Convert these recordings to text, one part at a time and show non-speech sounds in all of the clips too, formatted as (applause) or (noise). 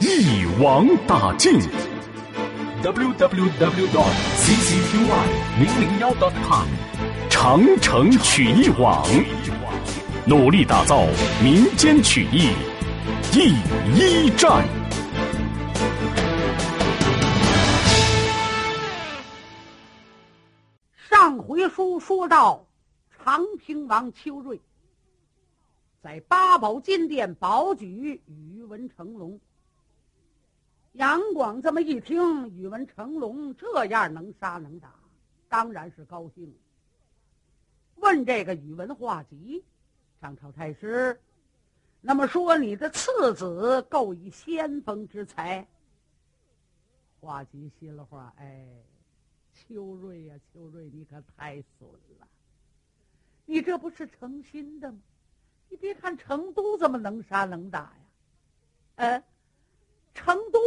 一网打尽。www dot ccqy 零零幺 dot com。长城曲艺网，努力打造民间曲艺第一站。上回书说到，长平王邱瑞在八宝金殿保举宇文成龙。杨广这么一听，宇文成龙这样能杀能打，当然是高兴。问这个宇文化及，上朝太师，那么说你的次子够以先锋之才。化及心了话，哎，秋瑞呀，秋瑞，你可太损了！你这不是诚心的吗？你别看成都这么能杀能打呀，哎，成都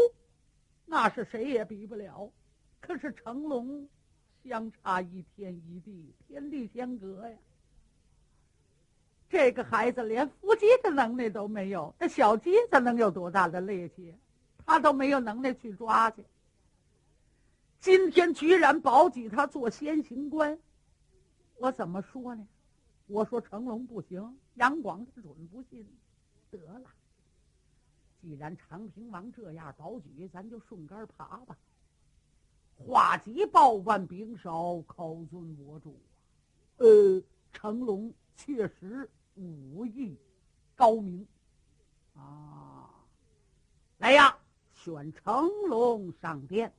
那是谁也比不了，可是成龙。相差一天一地，天地相隔呀！这个孩子连伏击的能力都没有，这小鸡子能有多大的力气？他都没有能力去抓去。今天居然保举他做先行官，我怎么说呢？我说成龙不行，杨广他准不信。得了，既然长平王这样保举，咱就顺杆爬吧。化及报万兵少，口尊我主。呃，成龙确实武艺高明啊！来呀，选成龙上殿。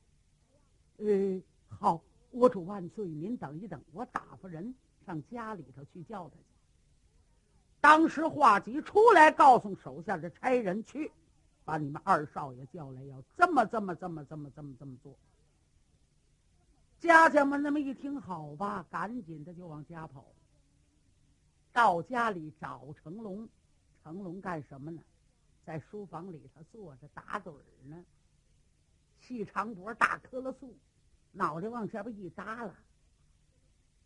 呃，好，我主万岁，您等一等，我打发人上家里头去叫他去。当时化及出来，告诉手下的差人去，把你们二少爷叫来，要这么这么这么这么这么这么做。家家们那么一听，好吧，赶紧的就往家跑。到家里找成龙，成龙干什么呢？在书房里头坐着打盹儿呢。细长脖，大棵了素，脑袋往这边一耷拉。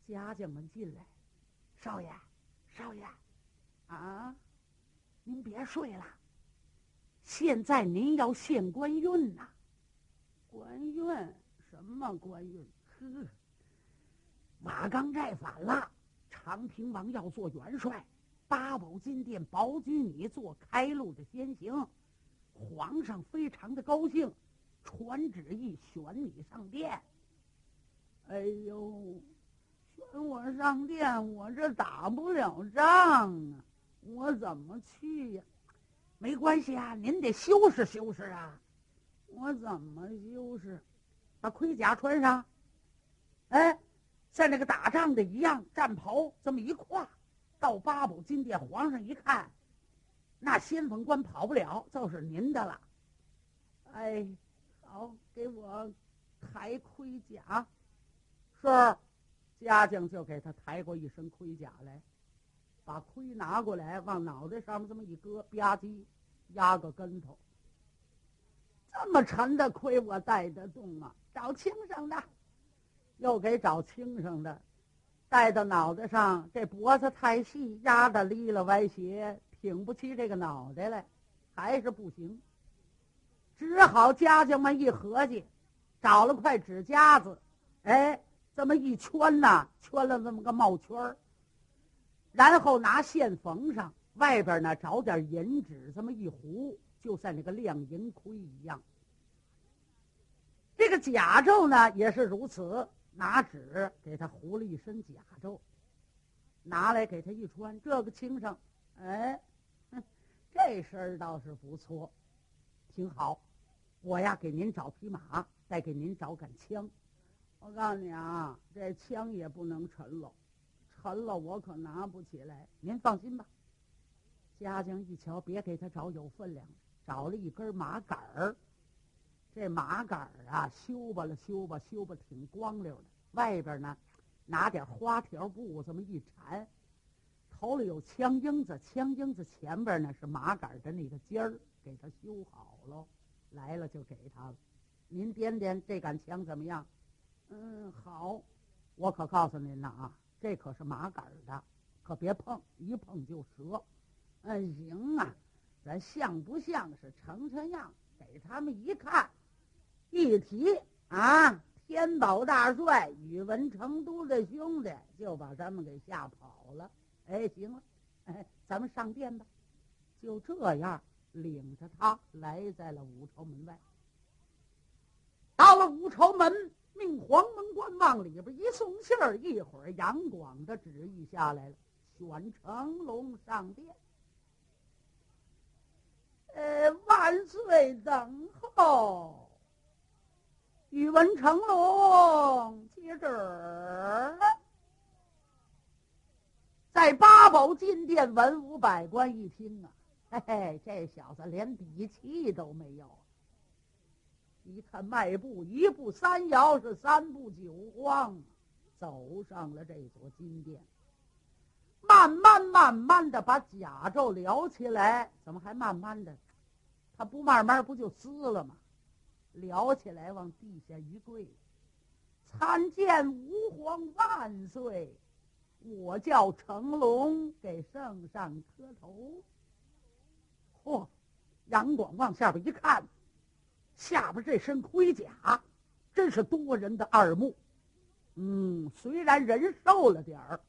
家家们进来，少爷，少爷，啊，您别睡了，现在您要献官运呐。官运什么官运？呵，瓦岗寨反了，长平王要做元帅，八宝金殿保举你做开路的先行，皇上非常的高兴，传旨意选你上殿。哎呦，选我上殿，我这打不了仗啊，我怎么去呀？没关系啊，您得修饰修饰啊，我怎么修饰？把盔甲穿上。哎，像那个打仗的一样，战袍这么一挎，到八宝金殿，皇上一看，那先锋官跑不了，就是您的了。哎，好，给我抬盔甲。是，家将就给他抬过一身盔甲来，把盔拿过来，往脑袋上面这么一搁，吧唧，压个跟头。这么沉的盔，我带得动吗？找轻省的。又给找轻省的，戴到脑袋上，这脖子太细，压的离了歪斜，挺不起这个脑袋来，还是不行。只好家将们一合计，找了块纸夹子，哎，这么一圈呐，圈了这么个帽圈儿，然后拿线缝上，外边呢找点银纸，这么一糊，就像那个亮银盔一样。这个甲胄呢也是如此。拿纸给他糊了一身甲胄，拿来给他一穿，这个轻省，哎，这身倒是不错，挺好。我呀，给您找匹马，再给您找杆枪。我告诉你啊，这枪也不能沉了，沉了我可拿不起来。您放心吧。家将一瞧，别给他找有分量，找了一根马杆儿。这马杆儿啊，修吧了修吧，修吧挺光溜的。外边呢，拿点花条布这么一缠，头里有枪缨子，枪缨子前边呢是马杆的那个尖儿，给他修好了。来了就给他了。您掂掂这杆枪怎么样？嗯，好。我可告诉您了啊，这可是麻杆的，可别碰，一碰就折。嗯，行啊，咱像不像是成成样？给他们一看，一提啊，天宝大帅宇文成都的兄弟就把咱们给吓跑了。哎，行了，哎，咱们上殿吧。就这样，领着他来在了武朝门外。到了五朝门，命黄门官往里边一送信儿，一会儿杨广的旨意下来了，选成龙上殿。呃，万岁！等候。宇文成龙接旨，在八宝金殿，文武百官一听啊，嘿嘿，这小子连底气都没有。一看迈步一步三摇，是三步九晃，走上了这座金殿。慢慢慢慢的把甲胄撩起来，怎么还慢慢的？他不慢慢不就撕了吗？撩起来往地下一跪，参见吾皇万岁！我叫成龙，给圣上磕头。嚯！杨广往下边一看，下边这身盔甲真是多人的耳目。嗯，虽然人瘦了点儿，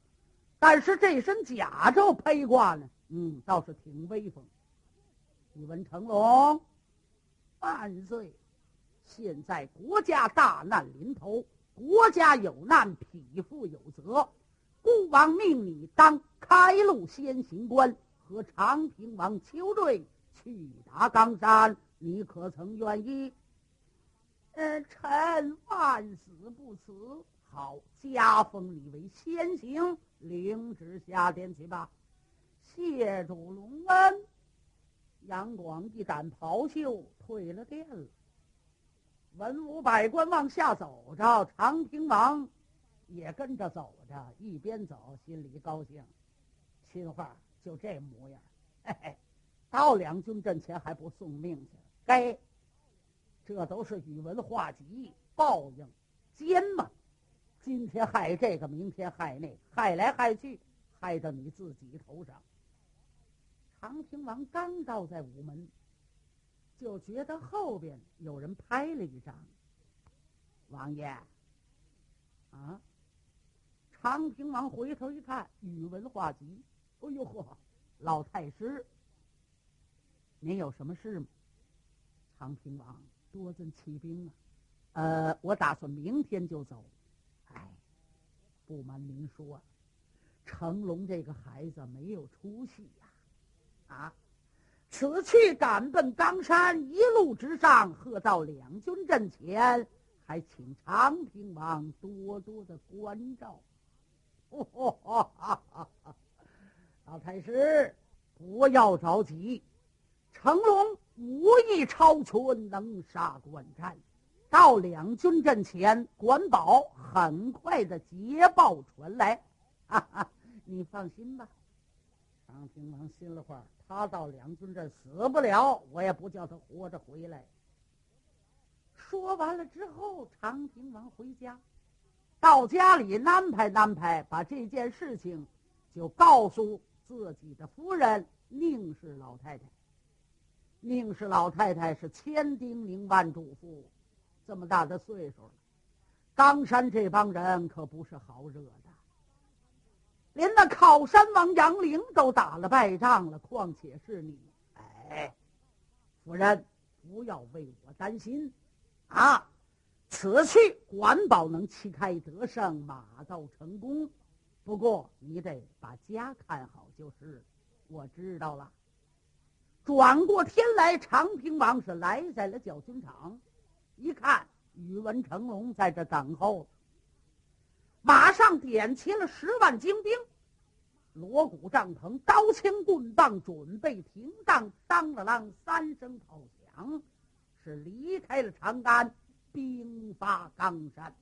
但是这身甲胄披挂呢，嗯，倒是挺威风。宇文成龙，万岁！现在国家大难临头，国家有难，匹夫有责，孤王命你当开路先行官，和长平王邱瑞去打冈山，你可曾愿意？呃，臣万死不辞。好，加封你为先行，领旨下殿去吧。谢主隆恩。杨广一掸袍袖，退了殿了。文武百官往下走着，长平王也跟着走着，一边走心里高兴。秦话就这模样，嘿嘿，到两军阵前还不送命去？该，这都是宇文化及报应，奸嘛！今天害这个，明天害那，害来害去，害到你自己头上。长平王刚到在午门，就觉得后边有人拍了一掌。王爷，啊！长平王回头一看，宇文化及，哎呦呵，老太师，您有什么事吗？长平王，多尊启兵啊！呃，我打算明天就走。哎，不瞒您说，成龙这个孩子没有出息呀。啊！此去赶奔冈山，一路直上，喝到两军阵前，还请长平王多多的关照。(laughs) 老太师，不要着急，成龙武艺超群，能杀惯战。到两军阵前，管保很快的捷报传来。(laughs) 哈哈，你放心吧。长平王心里话。他到两军阵死不了，我也不叫他活着回来。说完了之后，长平王回家，到家里安排安排，把这件事情就告诉自己的夫人宁氏老太太。宁氏老太太是千叮咛万嘱咐，这么大的岁数了，冈山这帮人可不是好惹的。连那靠山王杨凌都打了败仗了，况且是你？哎，夫人，不要为我担心，啊，此去管保能旗开得胜，马到成功。不过你得把家看好就是。我知道了。转过天来，长平王是来在了教军场，一看宇文成龙在这等候。马上点齐了十万精兵，锣鼓帐篷、刀枪棍棒准备停当，当了啷三声炮响，是离开了长安，兵发冈山。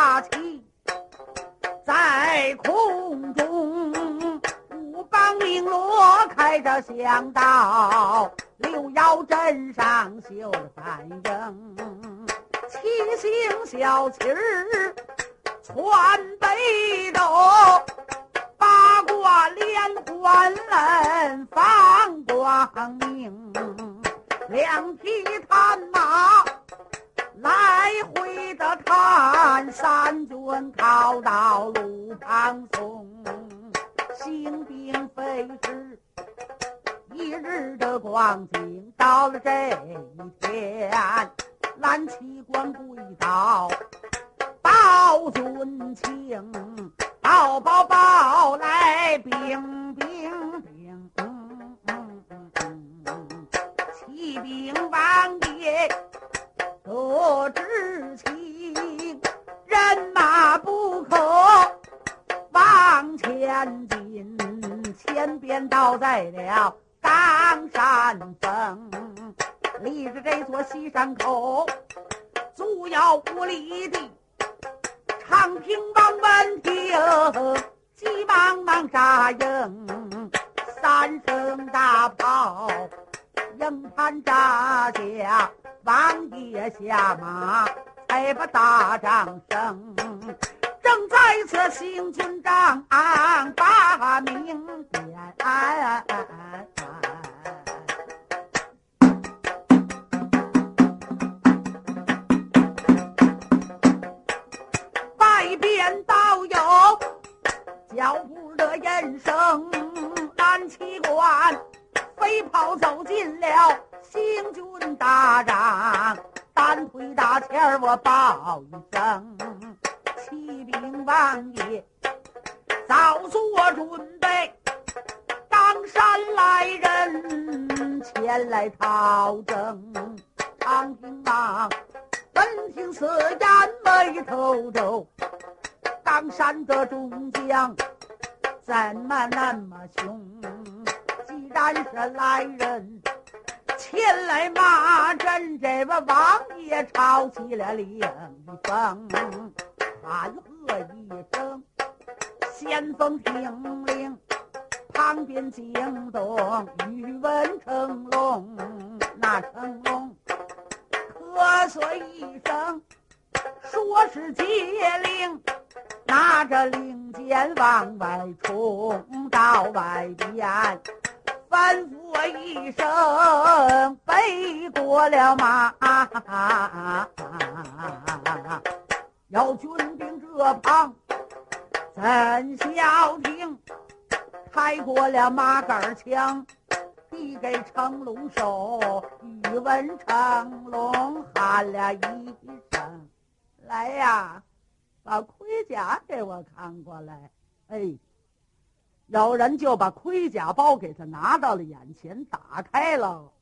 大旗在空中，五梆绫锣开这响道，六爻针上绣三针，七星小旗儿穿北斗，八卦连环放光明，两匹探马。来回的看，三军靠到路旁松，行兵飞驰。一日的光景，到了这一天，蓝旗官跪倒，报军情，报报报来禀禀禀，骑兵倒在了。冈山峰，离着这座西山口，足有五里地。长平王闻听，急忙忙扎营，三声大炮，营盘扎下，王爷下马，才把大掌声。正在此行军长把名点。外边道有脚步的人声，蓝旗官飞跑走进了行军大帐，单腿大前我报一声，王爷早做准备，冈山来人前来讨证，长平王。闻听此言，眉头皱。冈山的众将怎么那么凶？既然是来人前来骂阵，这位王爷抄起了令封，喊我一声：“先锋听令！”旁边惊动宇文成龙，那成龙。咳嗽一声，说是接令，拿着令箭往外冲，到外边吩咐一声，背过了马，要军兵这旁怎消停？开过了马杆枪。递给成龙手，宇文成龙喊了一声：“来呀，把盔甲给我扛过来。”哎，有人就把盔甲包给他拿到了眼前，打开了，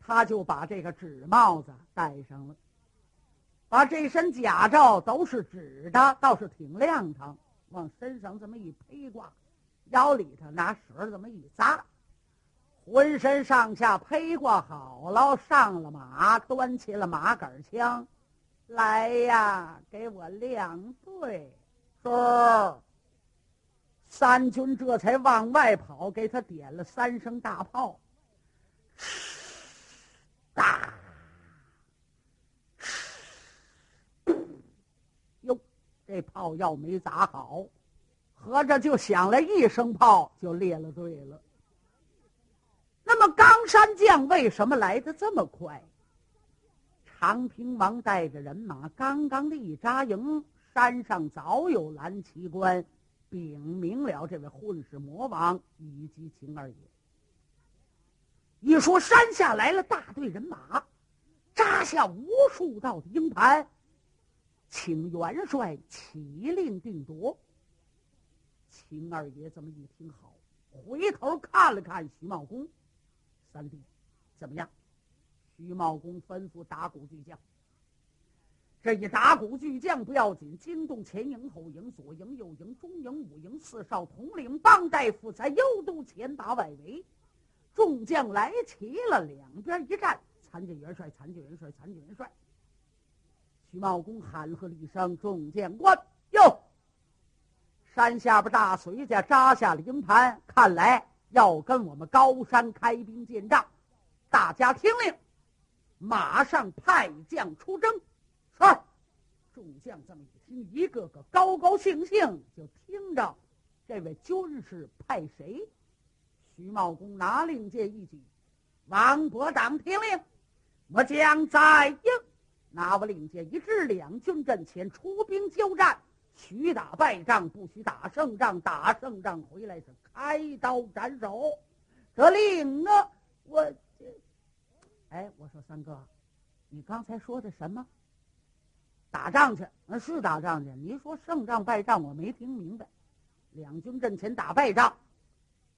他就把这个纸帽子戴上了，把这身甲胄都是纸的，倒是挺亮堂，往身上这么一披挂，腰里头拿绳这么一扎，浑身上下披挂好了，上了马，端起了马杆枪，来呀，给我亮队！是。三军这才往外跑，给他点了三声大炮，大，哟，这炮要没砸好，合着就响了一声炮，就列了队了。那么冈山将为什么来的这么快？长平王带着人马刚刚的一扎营，山上早有蓝旗官。禀明了这位混世魔王以及秦二爷。一说山下来了大队人马，扎下无数道的鹰盘，请元帅起令定夺。秦二爷这么一听，好，回头看了看徐茂公，三弟怎么样？徐茂公吩咐打鼓巨将。这一打鼓巨将不要紧，惊动前营后营左营右营中营五营四少统领帮大夫在右都前打外围，众将来齐了，两边一站，参见元帅，参见元帅，参见元帅。徐茂公喊喝了一声：“众将官哟！”山下边大隋家扎下了营盘，看来要跟我们高山开兵见仗，大家听令，马上派将出征。是，众将这么一听，一个个高高兴兴，就听着这位军师派谁？徐茂公拿令箭一举，王伯当听令，我将在应。拿我令箭一支，两军阵前出兵交战，许打败仗，不许打胜仗。打胜仗回来是开刀斩首。得令啊！我，哎，我说三哥，你刚才说的什么？打仗去，那是打仗去。你说胜仗败仗，我没听明白。两军阵前打败仗，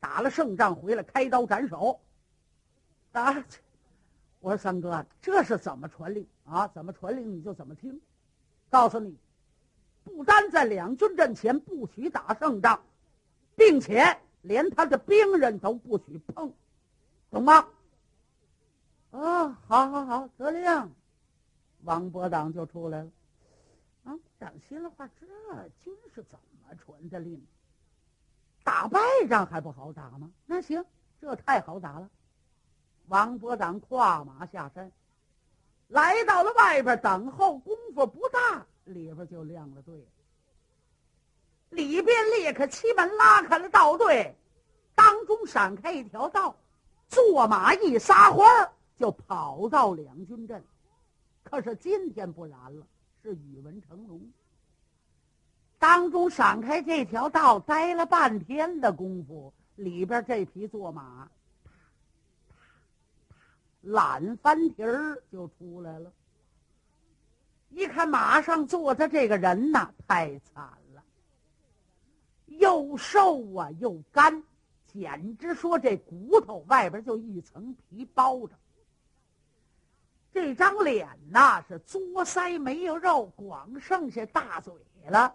打了胜仗回来开刀斩首。啊！我说三哥，这是怎么传令啊？怎么传令你就怎么听。告诉你，不单在两军阵前不许打胜仗，并且连他的兵人都不许碰，懂吗？啊，好好好，得令。王伯党就出来了。啊长心了话，这军是怎么传的令？打败仗还不好打吗？那行，这太好打了。王伯党跨马下山，来到了外边等候。功夫不大，里边就亮了队。里边裂开七门，拉开了道队，当中闪开一条道，坐马一撒欢儿就跑到两军阵。可是今天不然了。是宇文成龙，当中闪开这条道，待了半天的功夫，里边这匹坐马，懒翻蹄儿就出来了。一看马上坐的这个人呐，太惨了，又瘦啊又干，简直说这骨头外边就一层皮包着。这张脸呐是作腮没有肉，光剩下大嘴了。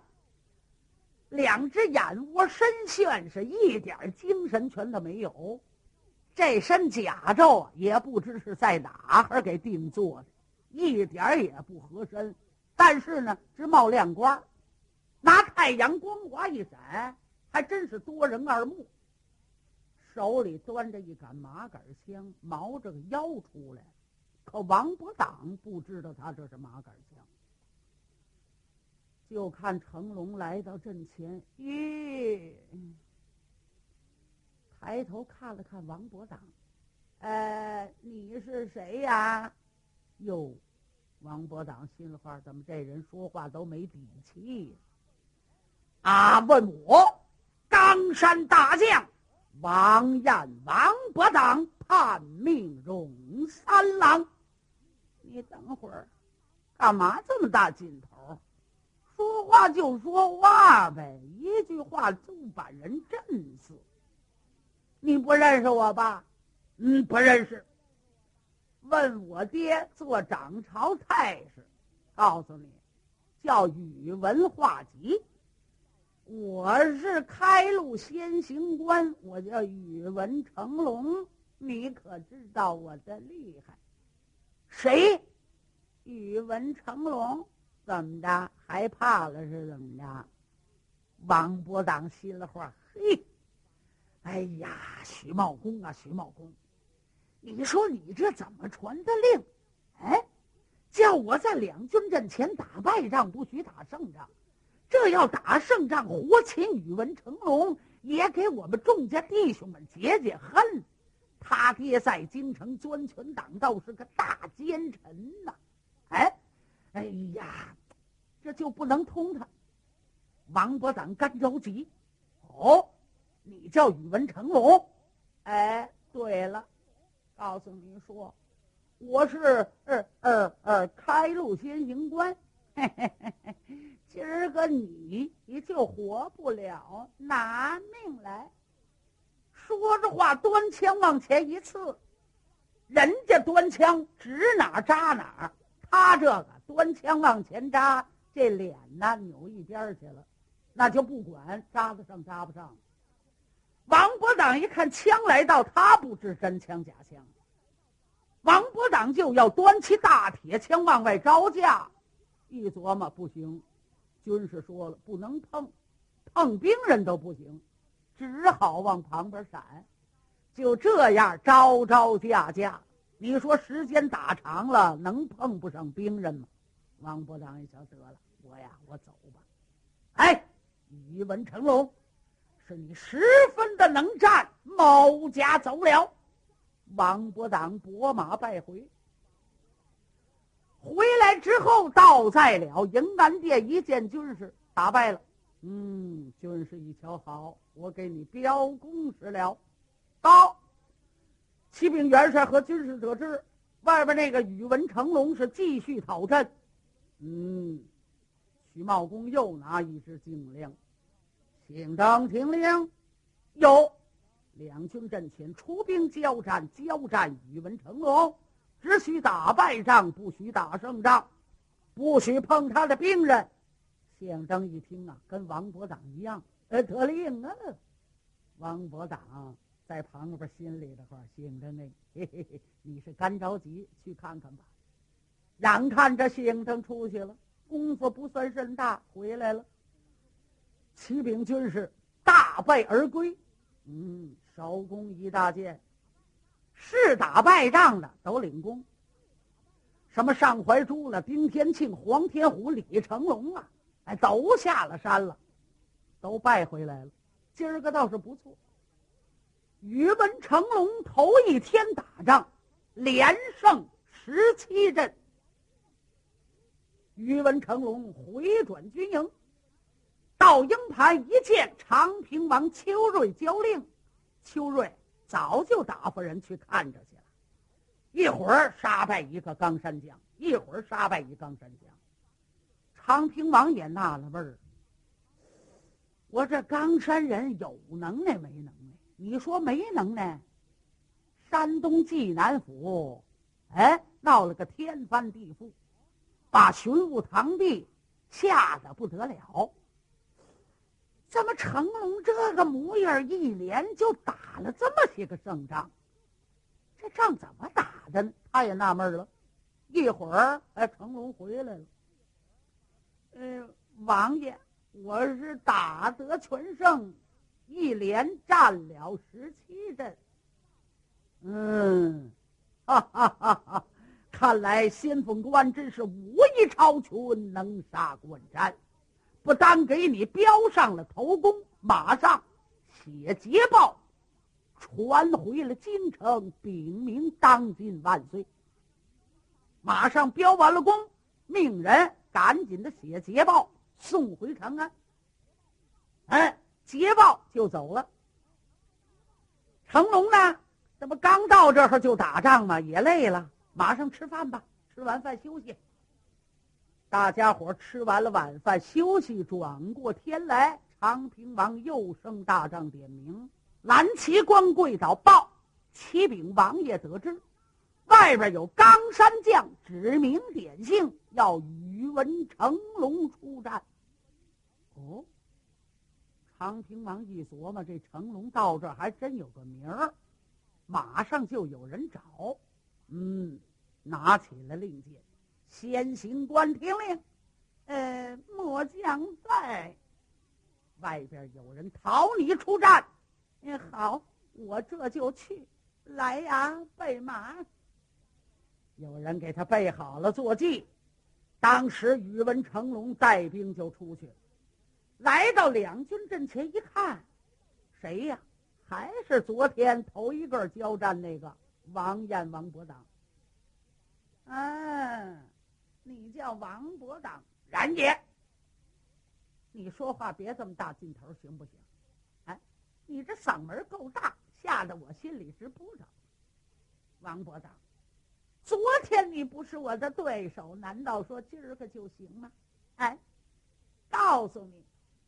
两只眼窝深陷，是一点精神全都没有。这身甲胄也不知是在哪儿给定做的，一点也不合身。但是呢，直冒亮光，拿太阳光华一闪，还真是多人二目。手里端着一杆马杆枪，毛着个腰出来。可王伯党不知道他这是马杆枪，就看成龙来到阵前，咦，抬头看了看王伯党，呃，你是谁呀？哟，王伯党心里话，怎么这人说话都没底气？啊，问我冈山大将王彦，王伯党叛命荣三郎。你等会儿，干嘛这么大劲头？说话就说话呗，一句话就把人震死。你不认识我吧？嗯，不认识。问我爹做掌朝太师，告诉你，叫宇文化及。我是开路先行官，我叫宇文成龙，你可知道我的厉害？谁？宇文成龙？怎么着？害怕了是怎么着？王伯当心了话，嘿，哎呀，徐茂公啊，徐茂公，你说你这怎么传的令？哎，叫我在两军阵前打败仗，不许打胜仗。这要打胜仗，活擒宇文成龙，也给我们众家弟兄们解解恨。他爹在京城专权党道，是个大奸臣呐！哎，哎呀，这就不能通他。王伯党干着急。哦，你叫宇文成龙？哎，对了，告诉您说，我是呃呃呃开路先行官。嘿嘿嘿嘿。今儿个你你就活不了，拿命来！说着话，端枪往前一刺，人家端枪指哪扎哪，他这个端枪往前扎，这脸呢扭一边去了，那就不管扎得上扎不上。王伯党一看枪来到，他不知真枪假枪，王伯党就要端起大铁枪往外招架，一琢磨不行。军士说了，不能碰，碰兵人都不行，只好往旁边闪。就这样招招架架，你说时间打长了，能碰不上兵人吗？王伯当一想，得了，我呀，我走吧。哎，宇文成龙，是你十分的能战，某家走了。王伯当拨马败回。回来之后，到在了迎南殿，一见军士打败了。嗯，军士一瞧，好，我给你标功时了。到，启禀元帅和军士得知，外边那个宇文成龙是继续讨阵。嗯，徐茂公又拿一支精令，请当听令。有，两军阵前出兵交战，交战宇文成龙。只许打败仗，不许打胜仗，不许碰他的兵人。宪章一听啊，跟王伯党一样，呃，得令啊。王伯党在旁边心里的话，姓征哎，嘿嘿嘿，你是干着急，去看看吧。眼看着宪章出去了，功夫不算甚大，回来了。启禀军师，大败而归。嗯，收功一大件。是打败仗的都领功，什么上怀珠了、丁天庆、黄天虎、李成龙啊，哎，都下了山了，都败回来了。今儿个倒是不错。宇文成龙头一天打仗，连胜十七阵。宇文成龙回转军营，到营盘一见长平王邱瑞交令，邱瑞。早就打发人去看着去了，一会儿杀败一个冈山将，一会儿杀败一冈山将。长平王也纳了闷儿，我这冈山人有能耐没能耐？你说没能耐？山东济南府，哎，闹了个天翻地覆，把巡抚堂弟吓得不得了。怎么成龙这个模样，一连就打了这么些个胜仗？这仗怎么打的呢？他也纳闷了。一会儿，哎，成龙回来了。嗯，王爷，我是打得全胜，一连战了十七阵。嗯，哈哈哈哈！看来先锋官真是武艺超群，能杀惯战。不单给你标上了头功，马上写捷报，传回了京城，禀明当今万岁。马上标完了功，命人赶紧的写捷报送回长安。哎，捷报就走了。成龙呢？这不刚到这儿就打仗吗？也累了，马上吃饭吧，吃完饭休息。大家伙吃完了晚饭，休息。转过天来，长平王又升大帐点名，蓝旗官跪倒报：启禀王爷，得知外边有冈山将指名点姓，要宇文成龙出战。哦，长平王一琢磨，这成龙到这还真有个名儿，马上就有人找。嗯，拿起了令箭，先行官听令。呃，末将在。外边有人讨你出战，嗯，好，我这就去。来呀，备马。有人给他备好了坐骑。当时宇文成龙带兵就出去了，来到两军阵前一看，谁呀？还是昨天头一个交战那个王彦王伯当。嗯，你叫王伯当，然也。你说话别这么大劲头，行不行？哎，你这嗓门够大，吓得我心里直扑腾。王伯当，昨天你不是我的对手，难道说今儿个就行吗？哎，告诉你，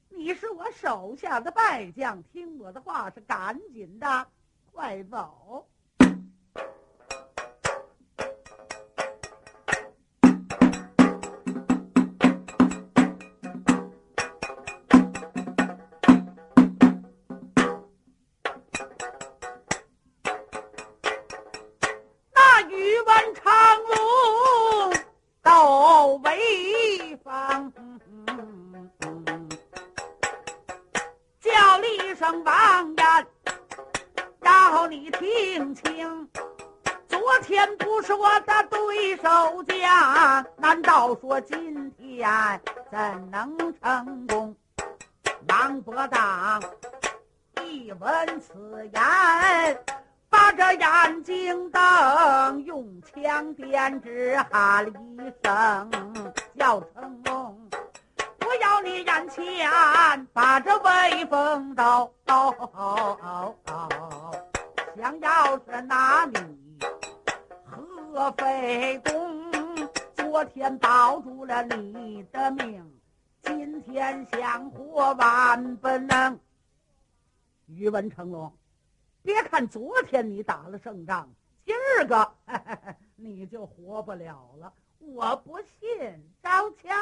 你是我手下的败将，听我的话，是赶紧的，快走。说今天怎能成功？王伯当一闻此言，把这眼睛瞪，用枪点指喊了一声：“叫成龙！我要你眼前把这威风刀，想要是拿你何非公？”昨天保住了你的命，今天想活万不能。宇文成龙，别看昨天你打了胜仗，今儿个 (laughs) 你就活不了了。我不信，招枪！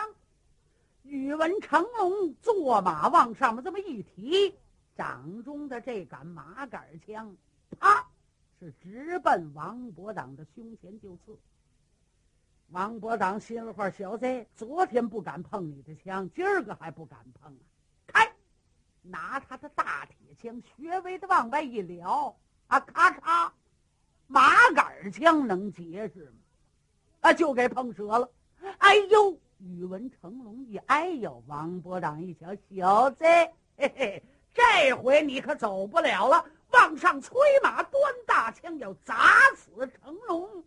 宇文成龙坐马往上面这么一提，掌中的这杆马杆枪，啪，是直奔王伯党的胸前就刺。王伯当心里话：小子，昨天不敢碰你的枪，今儿个还不敢碰啊！开，拿他的大铁枪，学微的往外一撩，啊，咔嚓，马杆枪能结实吗？啊，就给碰折了。哎呦！宇文成龙一哎呦，王伯当一瞧，小子，嘿嘿，这回你可走不了了！往上催马，端大枪要砸死成龙。